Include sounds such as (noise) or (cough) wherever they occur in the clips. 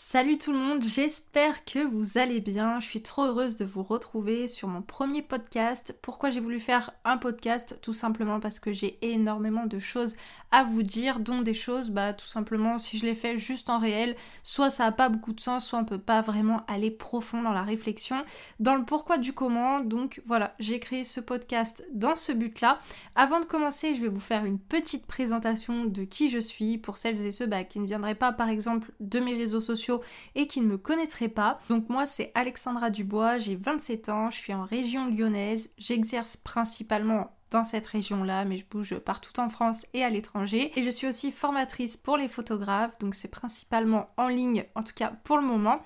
Salut tout le monde, j'espère que vous allez bien. Je suis trop heureuse de vous retrouver sur mon premier podcast. Pourquoi j'ai voulu faire un podcast? Tout simplement parce que j'ai énormément de choses à vous dire, dont des choses, bah tout simplement si je les fais juste en réel, soit ça n'a pas beaucoup de sens, soit on peut pas vraiment aller profond dans la réflexion, dans le pourquoi du comment. Donc voilà, j'ai créé ce podcast dans ce but-là. Avant de commencer, je vais vous faire une petite présentation de qui je suis pour celles et ceux bah, qui ne viendraient pas par exemple de mes réseaux sociaux et qui ne me connaîtraient pas. Donc moi c'est Alexandra Dubois, j'ai 27 ans, je suis en région lyonnaise, j'exerce principalement dans cette région-là, mais je bouge partout en France et à l'étranger. Et je suis aussi formatrice pour les photographes, donc c'est principalement en ligne, en tout cas pour le moment.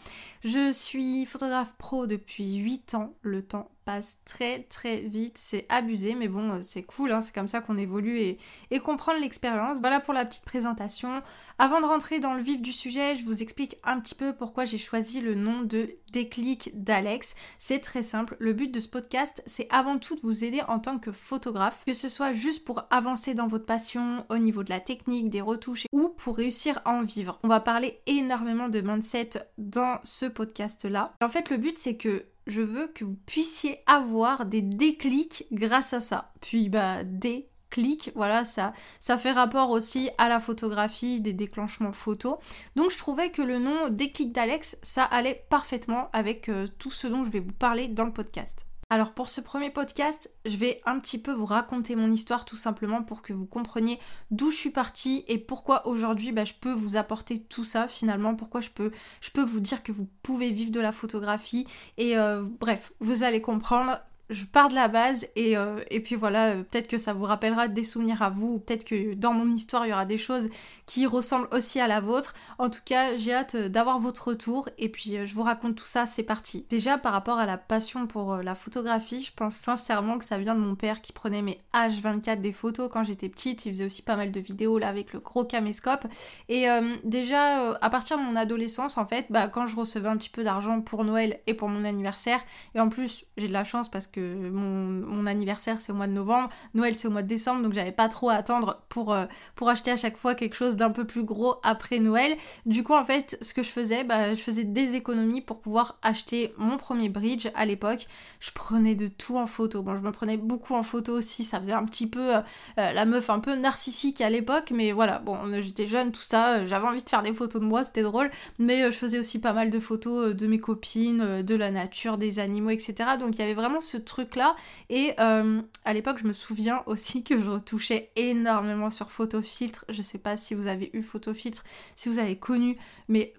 Je suis photographe pro depuis 8 ans, le temps passe très très vite, c'est abusé, mais bon, euh, c'est cool, hein, c'est comme ça qu'on évolue et, et qu'on prend l'expérience. Voilà pour la petite présentation. Avant de rentrer dans le vif du sujet, je vous explique un petit peu pourquoi j'ai choisi le nom de Déclic d'Alex. C'est très simple, le but de ce podcast, c'est avant tout de vous aider en tant que photographe, que ce soit juste pour avancer dans votre passion au niveau de la technique, des retouches, ou pour réussir à en vivre. On va parler énormément de mindset dans ce podcast-là. En fait, le but, c'est que je veux que vous puissiez avoir des déclics grâce à ça. Puis bah des clics, voilà, ça, ça fait rapport aussi à la photographie, des déclenchements photos. Donc je trouvais que le nom déclic d'Alex, ça allait parfaitement avec euh, tout ce dont je vais vous parler dans le podcast. Alors pour ce premier podcast, je vais un petit peu vous raconter mon histoire tout simplement pour que vous compreniez d'où je suis partie et pourquoi aujourd'hui bah, je peux vous apporter tout ça finalement, pourquoi je peux, vous dire que vous pouvez vivre de la photographie. Et euh, bref, vous allez comprendre je pars de la base et, euh, puis voilà, euh, peut-être que ça vous rappellera des souvenirs à vous, ou peut-être que dans mon histoire il y aura des choses qui ressemblent aussi à la vôtre. En tout cas, j'ai hâte euh, d'avoir votre retour et puis je vous raconte tout ça, c'est parti. Déjà par rapport à la passion pour la photographie, je pense sincèrement que ça vient de mon père qui prenait mes H24 des photos quand j'étais petite, il faisait aussi pas mal de vidéos là avec le gros caméscope. Et déjà à partir de mon adolescence en fait, bah, quand je recevais un petit peu d'argent pour Noël et pour mon anniversaire, et en plus j'ai de la chance parce que mon, anniversaire c'est au mois de novembre, Noël c'est au mois de décembre, donc j'avais pas trop à attendre pour, euh, pour acheter à chaque fois quelque chose d'un peu plus gros après Noël. Du coup en fait ce que je faisais, bah, je faisais des économies pour pouvoir acheter mon premier bridge à l'époque. Je prenais de tout en photo. Bon je me prenais beaucoup en photo aussi, ça faisait un petit peu euh, euh, la meuf un peu narcissique à l'époque, mais voilà, bon j'étais jeune, tout ça, j'avais envie de faire des photos de moi, c'était drôle, mais je faisais aussi pas mal de photos de mes copines, de la nature, des animaux, etc. Donc il y avait vraiment ce truc là et euh, à l'époque je me souviens (laughs) aussi que je retouchais énormément sur photofiltre. Je sais pas si vous avez eu photofiltre si vous avez connu mais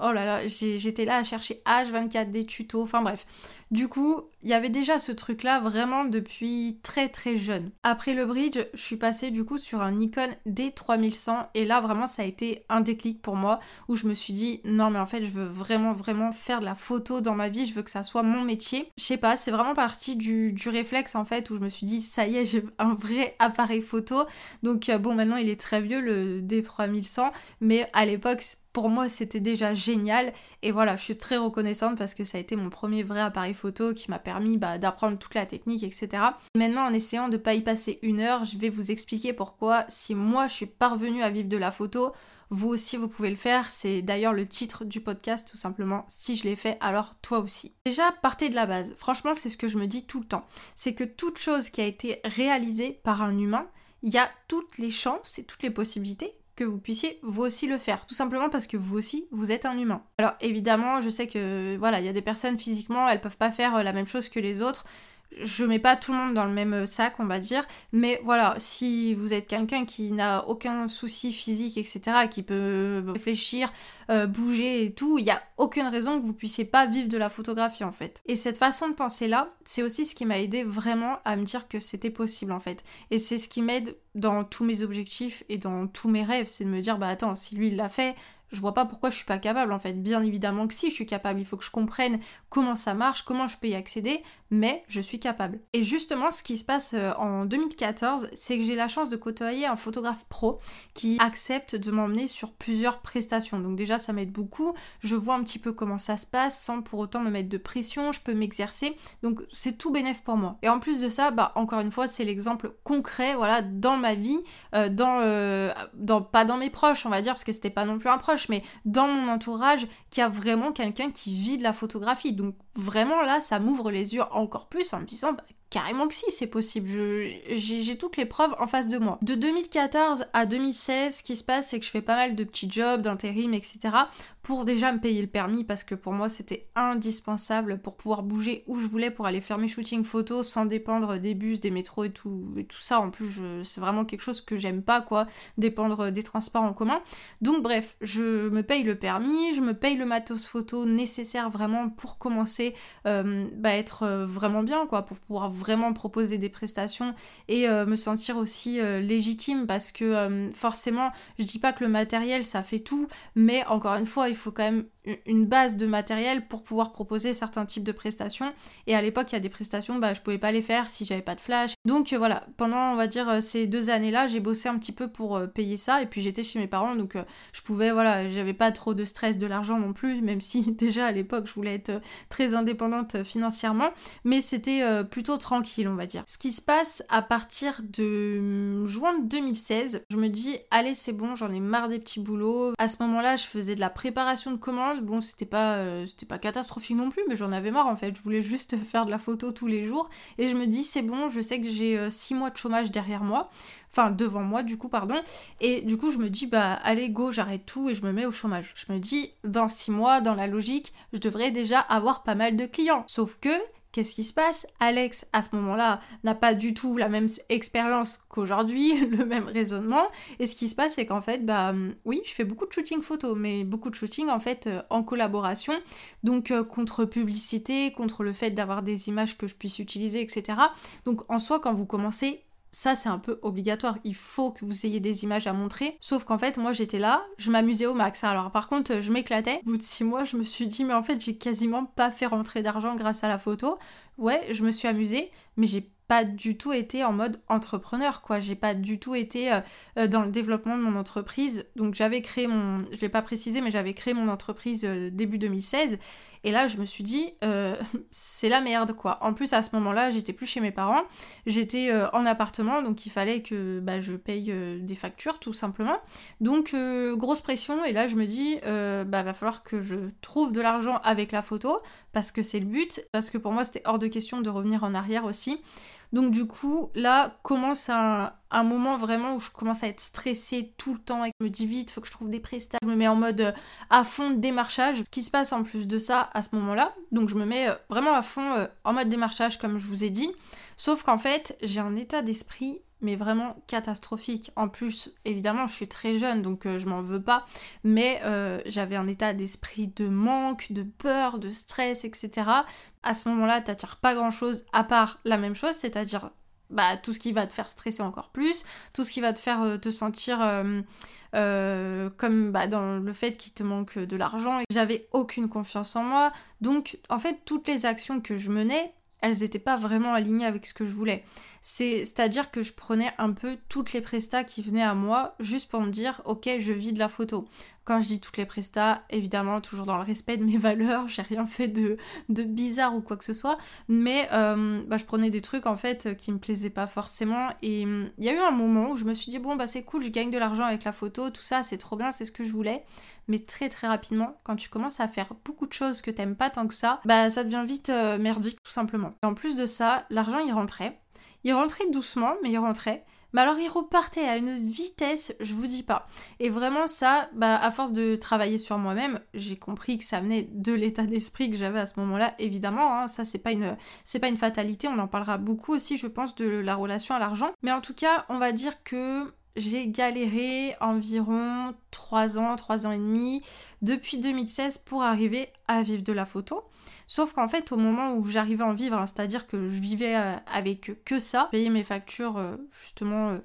oh là là j'étais là à chercher H24 des tutos enfin bref du coup, il y avait déjà ce truc-là vraiment depuis très très jeune. Après le bridge, je suis passée du coup sur un Nikon D3100 et là vraiment ça a été un déclic pour moi où je me suis dit non mais en fait je veux vraiment vraiment faire de la photo dans ma vie, je veux que ça soit mon métier. Je sais pas, c'est vraiment parti du, du, réflexe en fait où je me suis dit ça y est j'ai un vrai appareil photo. Donc euh, bon maintenant il est très vieux le D3100 mais à l'époque pour moi c'était déjà génial. Et voilà je suis très reconnaissante parce que ça a été mon premier vrai appareil photo qui m'a permis bah, d'apprendre toute la technique etc. Maintenant en essayant de pas y passer une heure je vais vous expliquer pourquoi. Si moi je suis parvenue à vivre de la photo vous aussi vous pouvez le faire. C'est d'ailleurs le titre du podcast tout simplement si je l'ai fait alors toi aussi. Déjà partez de la base. Franchement c'est ce que je me dis tout le temps. C'est que toute chose qui a été réalisée par un humain il y a toutes les chances et toutes les possibilités que vous puissiez vous aussi le faire. Tout simplement parce que vous aussi, vous êtes un humain. Alors évidemment, je sais que voilà, il y a des personnes physiquement, elles peuvent pas faire euh, la même chose que les autres je mets pas tout le monde dans le même sac, on va dire, mais voilà, si vous êtes quelqu'un qui n'a aucun souci physique, etc., qui peut réfléchir, euh, bouger et tout, il n'y a aucune raison que vous puissiez pas vivre de la photographie en fait. Et cette façon de penser là, c'est aussi ce qui m'a aidé vraiment à me dire que c'était possible en fait. Et c'est ce qui m'aide dans tous mes objectifs et dans tous mes rêves, c'est de me dire bah attends, si lui il l'a fait, je vois pas pourquoi je suis pas capable en fait. Bien évidemment que si, je suis capable. Il faut que je comprenne comment ça marche, comment je peux y accéder, mais je suis capable. Et justement, ce qui se passe euh, en 2014, c'est que j'ai la chance de côtoyer un photographe pro qui accepte de m'emmener sur plusieurs prestations. Donc déjà, ça m'aide beaucoup. Je vois un petit peu comment ça se passe sans pour autant me mettre de pression. Je peux m'exercer. Donc c'est tout bénéf pour moi. Et en plus de ça, bah encore une fois, c'est l'exemple concret, voilà, dans ma vie, euh, euh, dans pas dans mes proches, on va dire, parce que c'était pas non plus un proche mais dans mon entourage, qu'il y a vraiment quelqu'un qui vit de la photographie. Donc vraiment là, ça m'ouvre les yeux encore plus en me disant, bah, Carrément que si, c'est possible. J'ai toutes les preuves en face de moi. De 2014 à 2016, ce qui se passe, c'est que je fais pas mal de petits jobs, d'intérim, etc. pour déjà me payer le permis parce que pour moi c'était indispensable pour pouvoir bouger où je voulais pour aller faire mes shootings photos sans dépendre des bus, des métros et tout, et tout ça. En plus, c'est vraiment quelque chose que j'aime pas, quoi, dépendre des transports en commun. Donc, bref, je me paye le permis, je me paye le matos photo nécessaire vraiment pour commencer euh, bah, être euh, vraiment bien, quoi, pour pouvoir vraiment proposer des prestations et euh, me sentir aussi euh, légitime parce que euh, forcément, je dis pas que le matériel ça fait tout, mais encore une fois, il faut quand même une base de matériel pour pouvoir proposer certains types de prestations. Et à l'époque, il y a des prestations, bah, je pouvais pas les faire si j'avais pas de flash. Donc voilà, pendant on va dire ces deux années-là, j'ai bossé un petit peu pour payer ça. Et puis j'étais chez mes parents, donc je pouvais, voilà, j'avais pas trop de stress de l'argent non plus, même si (laughs) déjà à l'époque je voulais être très indépendante financièrement. Mais c'était plutôt tranquille, on va dire. Ce qui se passe à partir de hum, juin 2016, je me dis, allez, c'est bon, j'en ai marre des petits boulots. À ce moment-là, je faisais de la préparation de commandes. Bon, c'était pas, euh, c'était pas catastrophique non plus, mais j'en avais marre en fait. Je voulais juste (laughs) faire de la photo tous les jours. Et je me dis, c'est bon, je sais que j'ai 6 euh, mois de chômage derrière moi enfin devant moi du coup pardon et du coup je me dis bah allez go j'arrête tout et je me mets au chômage je me dis dans six mois dans la logique je devrais déjà avoir pas mal de clients sauf que Qu'est-ce qui se passe? Alex, à ce moment-là, n'a pas du tout la même expérience qu'aujourd'hui, (laughs) le même raisonnement. Et ce qui se passe, c'est qu'en fait, bah oui, je fais beaucoup de shooting photo, mais beaucoup de shooting en fait euh, en collaboration. Donc euh, contre publicité, contre le fait d'avoir des images que je puisse utiliser, etc. Donc en soi, quand vous commencez, ça c'est un peu obligatoire, il faut que vous ayez des images à montrer. Sauf qu'en fait, moi j'étais là, je m'amusais au max. Alors par contre, je m'éclatais. Au bout de six mois, je me suis dit, mais en fait, j'ai quasiment pas fait rentrer d'argent grâce à la photo. Ouais, je me suis amusée, mais j'ai pas du tout été en mode entrepreneur, quoi. J'ai pas du tout été euh, euh, dans le développement de mon entreprise. Donc j'avais créé mon, je vais pas préciser, mais j'avais créé mon entreprise euh, début 2016. Et là, je me suis dit, (laughs) c'est la merde, quoi. En plus, à ce moment-là, j'étais plus chez mes parents, j'étais en appartement, donc il fallait que bah, je paye des factures, tout simplement. Donc grosse pression. Et là, je me dis, bah va falloir que je trouve de l'argent avec la photo, parce que c'est le but, parce que pour moi, c'était hors de question de revenir en arrière aussi. Donc du coup, là commence un, moment vraiment où je commence à être stressée tout le temps et je me dis vite, faut que je trouve des prestats. Je me mets en mode euh, à fond de démarchage. Ce qui se passe en plus de ça à ce moment-là, donc je me mets euh, vraiment à fond euh, en mode démarchage comme je vous ai dit. Sauf qu'en fait, j'ai un état d'esprit mais vraiment catastrophique. En plus, évidemment, je suis très jeune, donc je m'en veux pas, mais j'avais un état d'esprit de manque, de peur, de stress, etc à ce moment-là, t'attires pas grand-chose à part la même chose, c'est-à-dire bah, tout ce qui va te faire stresser encore plus, tout ce qui va te faire euh, te sentir euh, euh, comme bah, dans le fait qu'il te manque de l'argent j'avais aucune confiance en moi. Donc en fait toutes les actions que je menais, elles n'étaient pas vraiment alignées avec ce que je voulais. C'est-à-dire que je prenais un peu toutes les prestats qui venaient à moi juste pour me dire ok je vis de la photo. Quand je dis toutes les prestats, évidemment toujours dans le respect de mes (laughs) valeurs, j'ai rien fait de, de, bizarre ou quoi que ce soit, mais euh, bah, je prenais des trucs en fait qui me plaisaient pas forcément et il y a eu un moment où je me suis dit bon bah c'est cool, je gagne de l'argent avec la photo, tout ça c'est trop bien, c'est ce que je voulais, mais très très rapidement quand tu commences à faire beaucoup de choses que t'aimes pas tant que ça, bah ça devient vite euh, merdique tout simplement. Et en plus de ça, l'argent il rentrait il rentrait doucement, mais il rentrait. Mais alors il repartait à une vitesse, je vous dis pas. Et vraiment ça, bah à force de travailler sur moi-même, j'ai compris que ça venait de l'état d'esprit que j'avais à ce moment-là. Évidemment, hein, ça c'est pas une c'est pas une fatalité. On en parlera beaucoup aussi, je pense, de la relation à l'argent. Mais en tout cas, on va dire que j'ai galéré environ 3 ans, 3 ans et demi depuis 2016 pour arriver à vivre de la photo. Sauf qu'en fait, au moment où j'arrivais à en vivre, hein, c'est-à-dire que je vivais euh, avec que ça, payer mes factures euh, justement euh,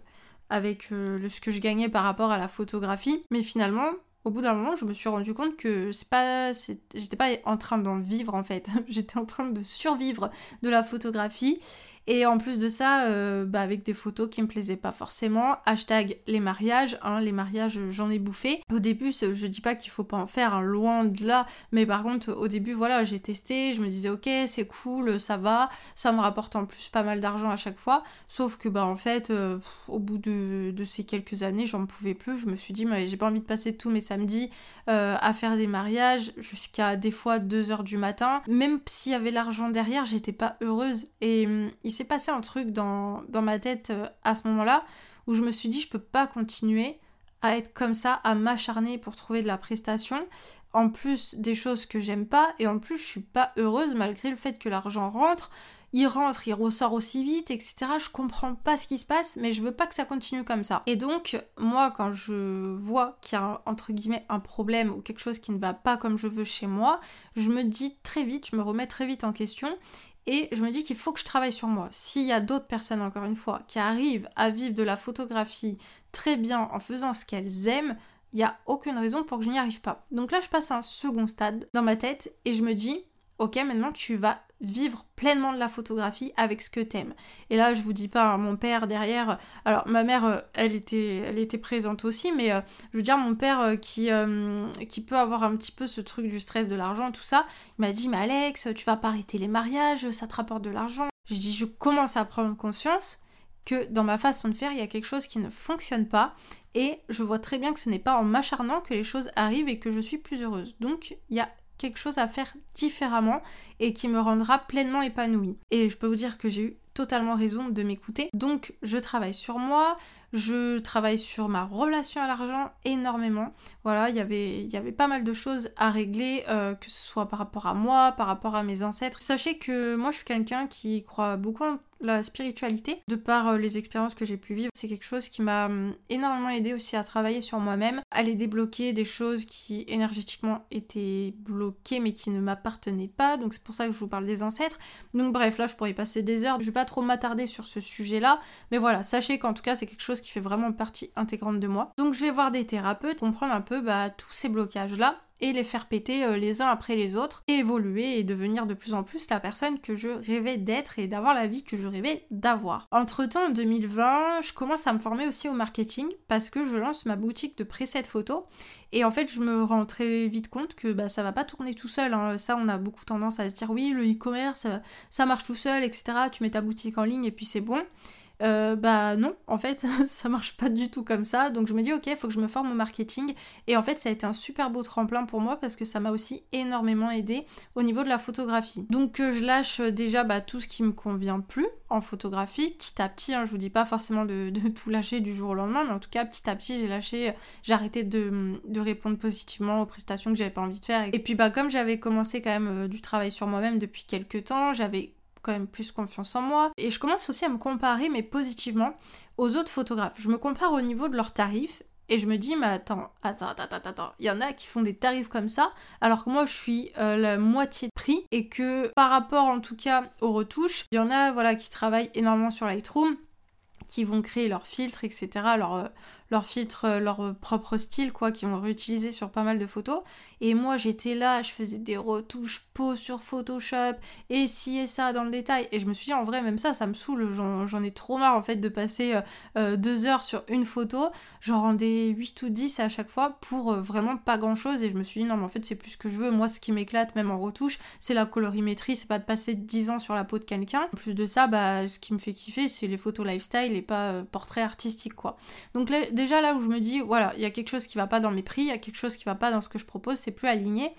avec ce que je gagnais par rapport à la photographie, mais finalement, au bout d'un moment, je me suis rendu compte que c'est pas, j'étais pas en train d'en vivre en fait, (laughs) j'étais en train de survivre de la photographie Et en plus de ça, euh, bah, avec des photos qui me plaisaient pas forcément. Hashtag les mariages, hein, les mariages j'en ai bouffé. Au début, je dis pas qu'il faut pas en faire, hein, loin de là. Mais par contre, au début, voilà, j'ai testé, je me disais ok, c'est cool, ça va, ça me rapporte en plus pas mal d'argent à chaque fois. Sauf que bah en fait, euh, au bout de, ces quelques années, j'en pouvais plus. Je me suis dit, mais j'ai pas envie de passer tous mes samedis euh, à faire des mariages jusqu'à des fois 2h du matin. Même s'il y avait l'argent derrière, j'étais pas heureuse. Et hum, il s'est passé un truc dans, ma tête euh, à ce moment-là où je me suis dit, je peux pas continuer à être comme ça, à m'acharner pour trouver de la prestation. En plus des choses que j'aime pas, et en plus je suis pas heureuse malgré le fait que l'argent rentre il rentre, il ressort aussi vite, etc. Je comprends pas ce qui se passe, mais je veux pas que ça continue comme ça. Et donc, moi, quand je vois qu'il y a entre guillemets un problème ou quelque chose qui ne va pas comme je veux chez moi, je me dis très vite, je me remets très vite en question et je me dis qu'il faut que je travaille sur moi. S'il y a d'autres personnes, encore une fois, qui arrivent à vivre de la photographie très bien en faisant ce qu'elles aiment, il n'y a aucune raison pour que je n'y arrive pas. Donc là, je passe à un second stade dans ma tête et je me dis, ok, maintenant tu vas vivre pleinement de la photographie avec ce que t'aimes. Et là, je vous dis pas, hein, mon père derrière, alors ma mère, euh, elle était, elle était présente aussi, mais euh, je veux dire, mon père euh, qui, qui peut avoir un petit peu ce truc du stress de l'argent, tout ça, il m'a dit, mais Alex, tu vas pas arrêter les mariages, ça te rapporte de l'argent. J'ai dit, je commence à prendre conscience que dans ma façon de faire, il y a quelque chose qui ne fonctionne pas et je vois très bien que ce n'est pas en m'acharnant que les choses arrivent et que je suis plus heureuse. Donc, il y a quelque chose à faire différemment et qui me rendra pleinement épanouie. Et je peux vous dire que j'ai eu totalement raison de m'écouter. Donc je travaille sur moi, je travaille sur ma relation à l'argent énormément. Voilà, y il y avait pas mal de choses à régler, euh, que ce soit par rapport à moi, par rapport à mes ancêtres. Sachez que moi je suis quelqu'un qui croit beaucoup en la spiritualité, de par euh, les expériences que j'ai pu vivre, c'est quelque chose qui m'a hum, énormément aidé aussi à travailler sur moi-même, à les débloquer des choses qui énergétiquement étaient bloquées mais qui ne m'appartenaient pas. Donc c'est pour ça que je vous parle des ancêtres. Donc bref, là je pourrais passer des heures. Je vais pas trop m'attarder sur ce sujet-là, mais voilà, sachez qu'en tout cas c'est quelque chose qui fait vraiment partie intégrante de moi. Donc je vais voir des thérapeutes, comprendre un peu bah, tous ces blocages-là et les faire péter euh, les uns après les autres, et évoluer et devenir de plus en plus la personne que je rêvais d'être et d'avoir la vie que je rêvais d'avoir. Entre temps, en 2020, je commence à me former aussi au marketing parce que je lance ma boutique de presets photos et en fait, je me rends très vite compte que bah, ça va pas tourner tout seul. Hein. Ça, on a beaucoup tendance à se dire oui, le e-commerce, ça marche tout seul, etc. Tu mets ta boutique en ligne et puis c'est bon. Euh, bah non, en fait, (laughs) ça marche pas du tout comme ça. Donc je me dis, ok, il faut que je me forme au marketing. Et en fait, ça a été un super beau tremplin pour moi parce que ça m'a aussi énormément aidé au niveau de la photographie. Donc je lâche déjà bah, tout ce qui me convient plus en photographie, petit à petit. Hein, je vous dis pas forcément de, tout lâcher du jour au lendemain, mais en tout cas, petit à petit, j'ai lâché, j'ai arrêté de, répondre positivement aux prestations que j'avais pas envie de faire. Et puis bah comme j'avais commencé quand même euh, du travail sur moi-même depuis quelques temps, j'avais quand même plus confiance en moi. Et je commence aussi à me comparer, mais positivement, aux autres photographes. Je me compare au niveau de leurs tarifs et je me dis, mais attends, attends, attends, attends, attends. Il y en a qui font des tarifs comme ça, alors que moi je suis euh, la moitié de prix et que par rapport en tout cas aux retouches, il y en a voilà qui travaillent énormément sur Lightroom, qui vont créer leurs filtres, etc., leur, euh, leur euh, leur propre style, quoi, qui vont réutiliser sur pas mal de photos. Et moi, j'étais là, je faisais des retouches peau sur Photoshop, et ci et ça dans le détail. Et je me suis dit, en vrai, même ça, ça me saoule. J'en ai trop marre, en fait, de passer euh, deux heures sur une photo. J'en rendais 8 ou 10 à chaque fois pour vraiment pas grand chose. Et je me suis dit, non, mais en fait, c'est plus ce que je veux. Moi, ce qui m'éclate, même en retouche, c'est la colorimétrie, c'est pas de passer 10 ans sur la peau de quelqu'un. En plus de ça, bah, ce qui me fait kiffer, c'est les photos lifestyle pas portrait artistique, quoi. Donc déjà là où je me dis, voilà, il y a quelque chose qui va pas dans mes prix, il y a quelque chose qui va pas dans ce que je propose, c'est plus aligné.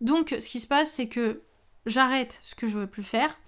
Donc ce qui se passe, c'est que j'arrête ce que je veux plus faire,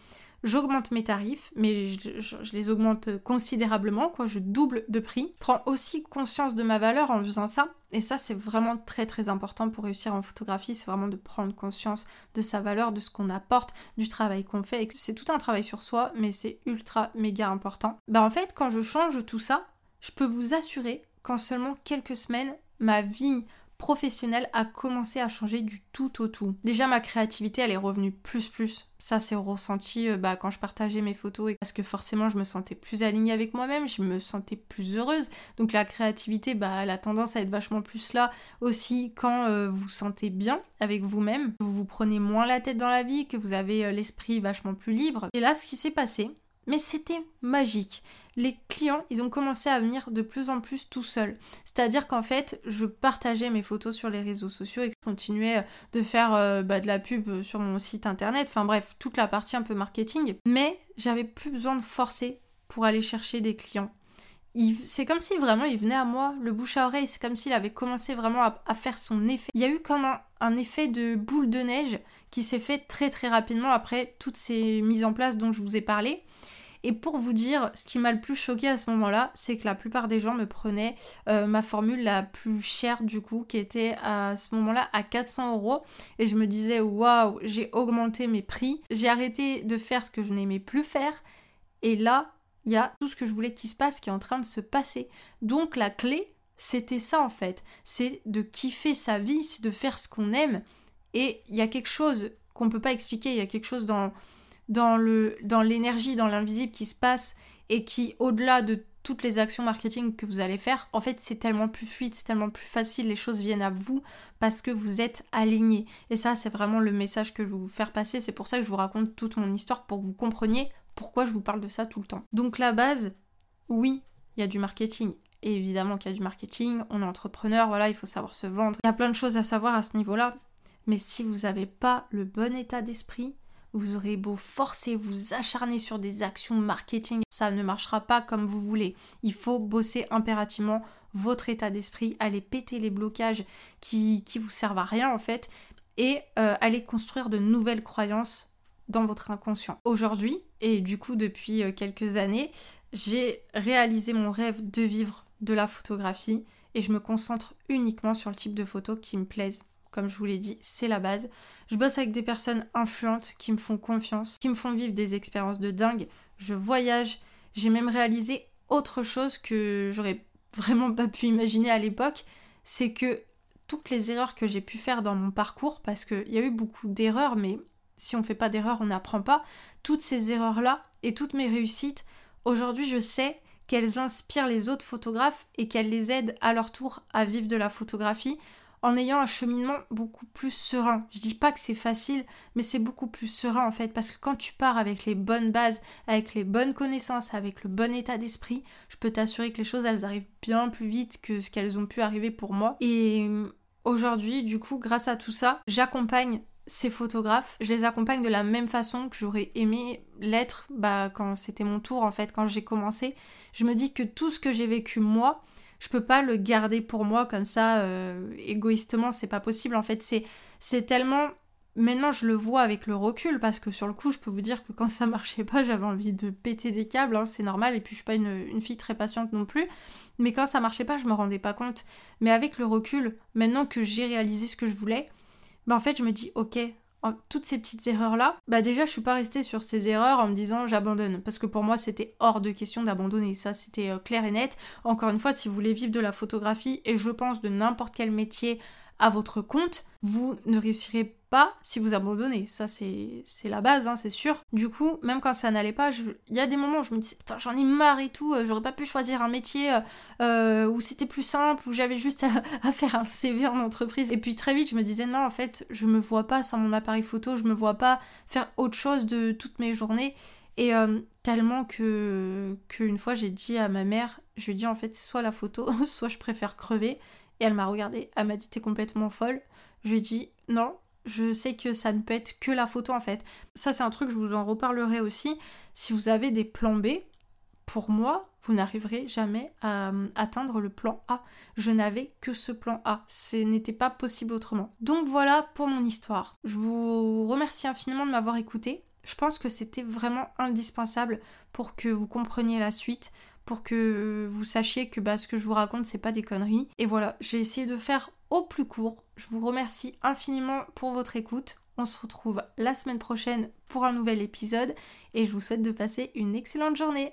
j'augmente mes tarifs, mais je, les augmente considérablement, quoi, je double de prix. Je prends aussi conscience de ma valeur en faisant ça, et ça c'est vraiment très très important pour réussir en photographie, c'est vraiment de prendre conscience de sa valeur, de ce qu'on apporte, du travail qu'on fait, c'est tout un travail sur soi, mais c'est ultra méga important. Bah en fait, quand je change tout ça, je peux vous assurer qu'en seulement quelques semaines, ma vie professionnelle a commencé à changer du tout au tout. Déjà ma créativité elle est revenue plus plus. Ça c'est ressenti euh, bah, quand je partageais mes photos et parce que forcément je me sentais plus alignée avec moi-même, je me sentais plus heureuse. Donc la créativité bah, elle a tendance à être vachement plus là aussi quand euh, vous vous sentez bien avec vous-même, vous vous prenez moins la tête dans la vie, que vous avez euh, l'esprit vachement plus libre. Et là ce qui s'est passé Mais c'était magique. Les clients, ils ont commencé à venir de plus en plus tout seuls. C'est-à-dire qu'en fait, je partageais mes photos sur les réseaux sociaux et je continuais de faire euh, bah, de la pub sur mon site internet. Enfin bref, toute la partie un peu marketing. Mais j'avais plus besoin de forcer pour aller chercher des clients. C'est comme si vraiment il venait à moi, le bouche à oreille, c'est comme s'il avait commencé vraiment à, faire son effet. Il y a eu comme un, effet de boule de neige qui s'est fait très très rapidement après toutes ces mises en place dont je vous ai parlé. Et pour vous dire, ce qui m'a le plus choqué à ce moment-là, c'est que la plupart des gens me prenaient euh, ma formule la plus chère du coup, qui était à ce moment-là à 400 euros. Et je me disais, waouh, j'ai augmenté mes prix, j'ai arrêté de faire ce que je n'aimais plus faire. Et là, il y a tout ce que je voulais qu'il se passe qui est en train de se passer. Donc la clé, c'était ça en fait. C'est de kiffer sa vie, c'est de faire ce qu'on aime. Et il y a quelque chose qu'on ne peut pas expliquer, il y a quelque chose dans, dans, l'énergie, dans l'invisible qui se passe et qui, au-delà de toutes les actions marketing que vous allez faire, en fait, c'est tellement plus fluide, c'est tellement plus facile, les choses viennent à vous parce que vous êtes aligné. Et ça, c'est vraiment le message que je veux vous faire passer. C'est pour ça que je vous raconte toute mon histoire pour que vous compreniez pourquoi je vous parle de ça tout le temps. Donc la base, oui, il y a du marketing. Et évidemment qu'il y a du marketing, on est entrepreneur, voilà, il faut savoir se vendre. Il y a plein de choses à savoir à ce niveau-là. Mais si vous n'avez pas le bon état d'esprit, vous aurez beau forcer, vous acharner sur des actions marketing, ça ne marchera pas comme vous voulez. Il faut bosser impérativement votre état d'esprit, aller péter les blocages qui, qui vous servent à rien en fait, et euh, aller construire de nouvelles croyances dans votre inconscient. Aujourd'hui, et du coup depuis euh, quelques années, j'ai réalisé mon rêve de vivre de la photographie et je me concentre uniquement sur le type de photos qui me plaisent. Comme je vous l'ai dit, c'est la base. Je bosse avec des personnes influentes qui me font confiance, qui me font vivre des expériences de dingue. Je voyage. J'ai même réalisé autre chose que j'aurais vraiment pas pu imaginer à l'époque. C'est que toutes les erreurs que j'ai pu faire dans mon parcours, parce qu'il y a eu beaucoup d'erreurs, mais si on fait pas d'erreurs, on n'apprend pas. Toutes ces erreurs-là et toutes mes réussites, aujourd'hui je sais qu'elles inspirent les autres photographes et qu'elles les aident à leur tour à vivre de la photographie en ayant un cheminement beaucoup plus serein. Je dis pas que c'est facile, mais c'est beaucoup plus serein en fait, parce que quand tu pars avec les bonnes bases, avec les bonnes connaissances, avec le bon état d'esprit, je peux t'assurer que les choses elles arrivent bien plus vite que ce qu'elles ont pu arriver pour moi. Et aujourd'hui, du coup, grâce à tout ça, j'accompagne ces photographes, je les accompagne de la même façon que j'aurais aimé l'être bah, quand c'était mon tour en fait, quand j'ai commencé. Je me dis que tout ce que j'ai vécu moi, je peux pas le garder pour moi comme ça euh, égoïstement, c'est pas possible en fait. C'est, c'est tellement. Maintenant je le vois avec le recul parce que sur le coup je peux vous dire que quand ça marchait pas j'avais envie de péter des câbles, hein, c'est normal et puis je suis pas une, fille très patiente non plus. Mais quand ça marchait pas je me rendais pas compte. Mais avec le recul, maintenant que j'ai réalisé ce que je voulais, bah en fait je me dis ok, toutes ces petites erreurs là, bah déjà je suis pas restée sur ces erreurs en me disant j'abandonne parce que pour moi c'était hors de question d'abandonner, ça c'était euh, clair et net. Encore une fois, si vous voulez vivre de la photographie et je pense de n'importe quel métier à votre compte, vous ne réussirez pas si vous abandonnez. Ça, c'est la base, hein, c'est sûr. Du coup, même quand ça n'allait pas, il y a des moments où je me disais, putain, j'en ai marre et tout, euh, j'aurais pas pu choisir un métier euh, euh, où c'était plus simple, où j'avais juste à, (laughs) faire un CV en entreprise. Et puis très vite, je me disais, non, en fait, je me vois pas sans mon appareil photo, je me vois pas faire autre chose de toutes mes journées. Et tellement que qu'une fois j'ai dit à ma mère, je lui ai dit en fait soit la photo, (laughs) soit je préfère crever. Et elle m'a regardée, elle m'a dit t'es complètement folle. Je lui ai dit non, je sais que ça ne peut être que la photo en fait. Ça c'est un truc, je vous en reparlerai aussi. Si vous avez des plans B, pour moi, vous n'arriverez jamais à euh, atteindre le plan A. Je n'avais que ce plan A. Ce n'était pas possible autrement. Donc voilà pour mon histoire. Je vous remercie infiniment de m'avoir écouté. Je pense que c'était vraiment indispensable pour que vous compreniez la suite pour que vous sachiez que bah, ce que je vous raconte, c'est pas des conneries. Et voilà, j'ai essayé de faire au plus court. Je vous remercie infiniment pour votre écoute. On se retrouve la semaine prochaine pour un nouvel épisode et je vous souhaite de passer une excellente journée.